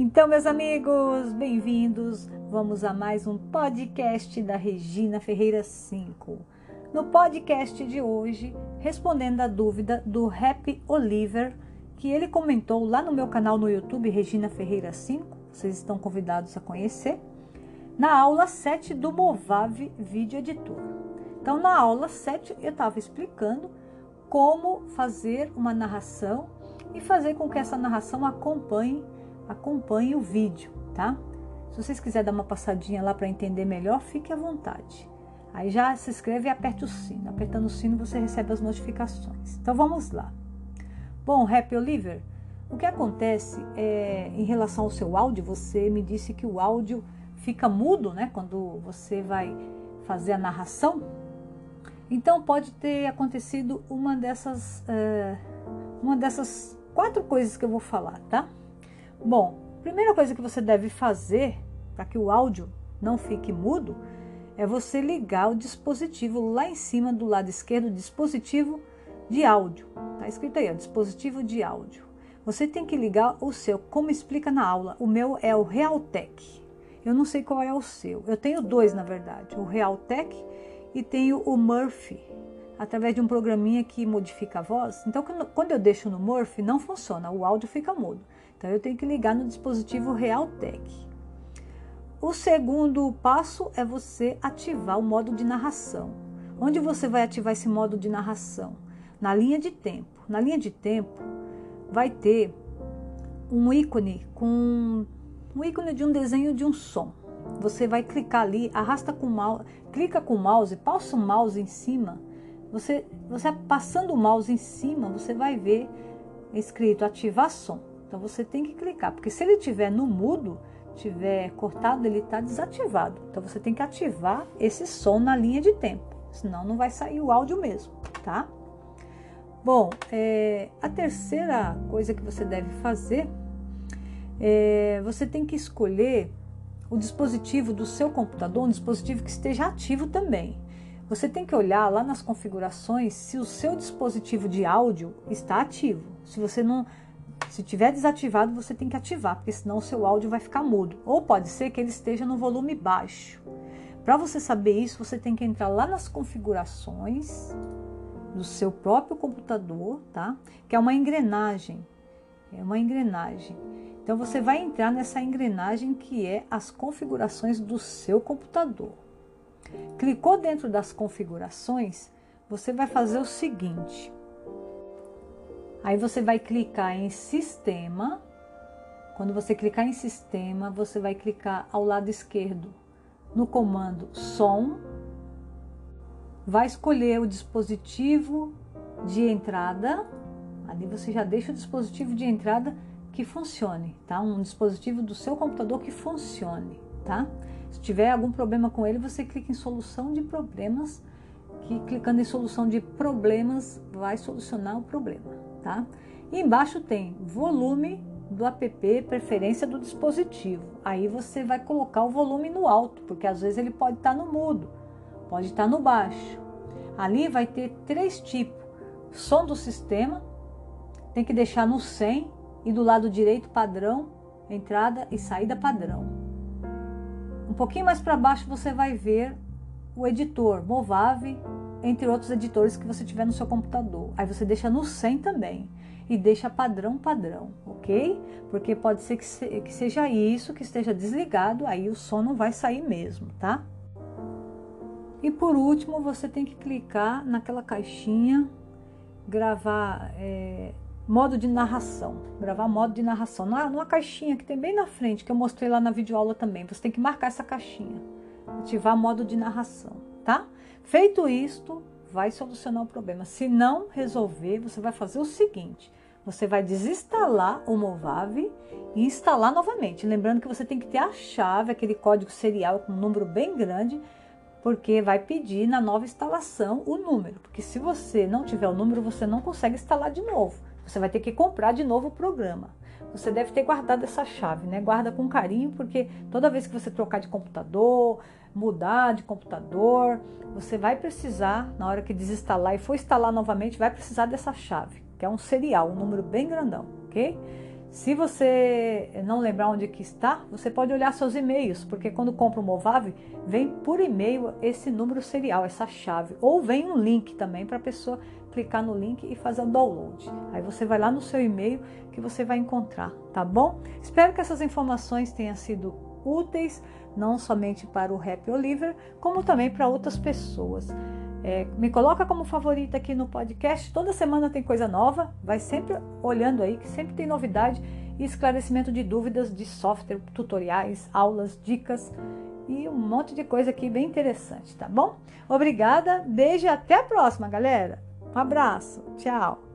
Então, meus amigos, bem-vindos. Vamos a mais um podcast da Regina Ferreira 5. No podcast de hoje, respondendo a dúvida do Happy Oliver, que ele comentou lá no meu canal no YouTube, Regina Ferreira 5. Vocês estão convidados a conhecer. Na aula 7 do Movave Vídeo Editor. Então, na aula 7, eu estava explicando como fazer uma narração e fazer com que essa narração acompanhe acompanhe o vídeo, tá? Se vocês quiserem dar uma passadinha lá para entender melhor, fique à vontade. Aí já se inscreve e aperte o sino. Apertando o sino você recebe as notificações. Então vamos lá. Bom, Happy Oliver, o que acontece é, em relação ao seu áudio, você me disse que o áudio fica mudo, né? Quando você vai fazer a narração. Então pode ter acontecido uma dessas, uh, uma dessas quatro coisas que eu vou falar, tá? Bom, primeira coisa que você deve fazer para que o áudio não fique mudo é você ligar o dispositivo lá em cima do lado esquerdo, dispositivo de áudio. Tá escrito aí, ó, dispositivo de áudio. Você tem que ligar o seu, como explica na aula. O meu é o Realtek. Eu não sei qual é o seu. Eu tenho dois, na verdade, o Realtek e tenho o Murphy, através de um programinha que modifica a voz. Então, quando eu deixo no Murphy, não funciona, o áudio fica mudo. Então eu tenho que ligar no dispositivo Realtek. O segundo passo é você ativar o modo de narração. Onde você vai ativar esse modo de narração? Na linha de tempo. Na linha de tempo vai ter um ícone com um ícone de um desenho de um som. Você vai clicar ali, arrasta com o mouse, clica com o mouse, passa o mouse em cima. Você, você passando o mouse em cima, você vai ver escrito ativar som. Então você tem que clicar, porque se ele estiver no mudo, tiver cortado, ele está desativado. Então você tem que ativar esse som na linha de tempo, senão não vai sair o áudio mesmo, tá? Bom, é, a terceira coisa que você deve fazer é você tem que escolher o dispositivo do seu computador, um dispositivo que esteja ativo também. Você tem que olhar lá nas configurações se o seu dispositivo de áudio está ativo. Se você não se tiver desativado, você tem que ativar, porque senão o seu áudio vai ficar mudo. Ou pode ser que ele esteja no volume baixo. Para você saber isso, você tem que entrar lá nas configurações do seu próprio computador, tá? Que é uma engrenagem. É uma engrenagem. Então você vai entrar nessa engrenagem que é as configurações do seu computador. Clicou dentro das configurações, você vai fazer o seguinte: Aí você vai clicar em sistema. Quando você clicar em sistema, você vai clicar ao lado esquerdo no comando som. Vai escolher o dispositivo de entrada. Ali você já deixa o dispositivo de entrada que funcione, tá? Um dispositivo do seu computador que funcione, tá? Se tiver algum problema com ele, você clica em solução de problemas, que clicando em solução de problemas vai solucionar o problema tá? E embaixo tem volume do app, preferência do dispositivo. Aí você vai colocar o volume no alto, porque às vezes ele pode estar tá no mudo, pode estar tá no baixo. Ali vai ter três tipos: som do sistema, tem que deixar no 100 e do lado direito padrão, entrada e saída padrão. Um pouquinho mais para baixo você vai ver o editor Movave entre outros editores que você tiver no seu computador. Aí você deixa no 100 também e deixa padrão padrão, ok? Porque pode ser que, se, que seja isso que esteja desligado, aí o som não vai sair mesmo, tá? E por último, você tem que clicar naquela caixinha, gravar é, modo de narração, gravar modo de narração, numa, numa caixinha que tem bem na frente, que eu mostrei lá na videoaula também. Você tem que marcar essa caixinha, ativar modo de narração, tá? Feito isto, vai solucionar o problema. Se não resolver, você vai fazer o seguinte: você vai desinstalar o Movave e instalar novamente. Lembrando que você tem que ter a chave, aquele código serial com um número bem grande, porque vai pedir na nova instalação o número. Porque se você não tiver o número, você não consegue instalar de novo. Você vai ter que comprar de novo o programa. Você deve ter guardado essa chave, né? Guarda com carinho, porque toda vez que você trocar de computador, mudar de computador, você vai precisar, na hora que desinstalar e for instalar novamente, vai precisar dessa chave, que é um serial, um número bem grandão, ok? Se você não lembrar onde que está, você pode olhar seus e-mails, porque quando compra o Movave, vem por e-mail esse número serial, essa chave, ou vem um link também para a pessoa clicar no link e fazer o download. Aí você vai lá no seu e-mail que você vai encontrar, tá bom? Espero que essas informações tenham sido úteis, não somente para o Rap Oliver, como também para outras pessoas. É, me coloca como favorita aqui no podcast. Toda semana tem coisa nova. Vai sempre olhando aí, que sempre tem novidade e esclarecimento de dúvidas de software, tutoriais, aulas, dicas e um monte de coisa aqui bem interessante, tá bom? Obrigada, beijo e até a próxima, galera. Um abraço, tchau.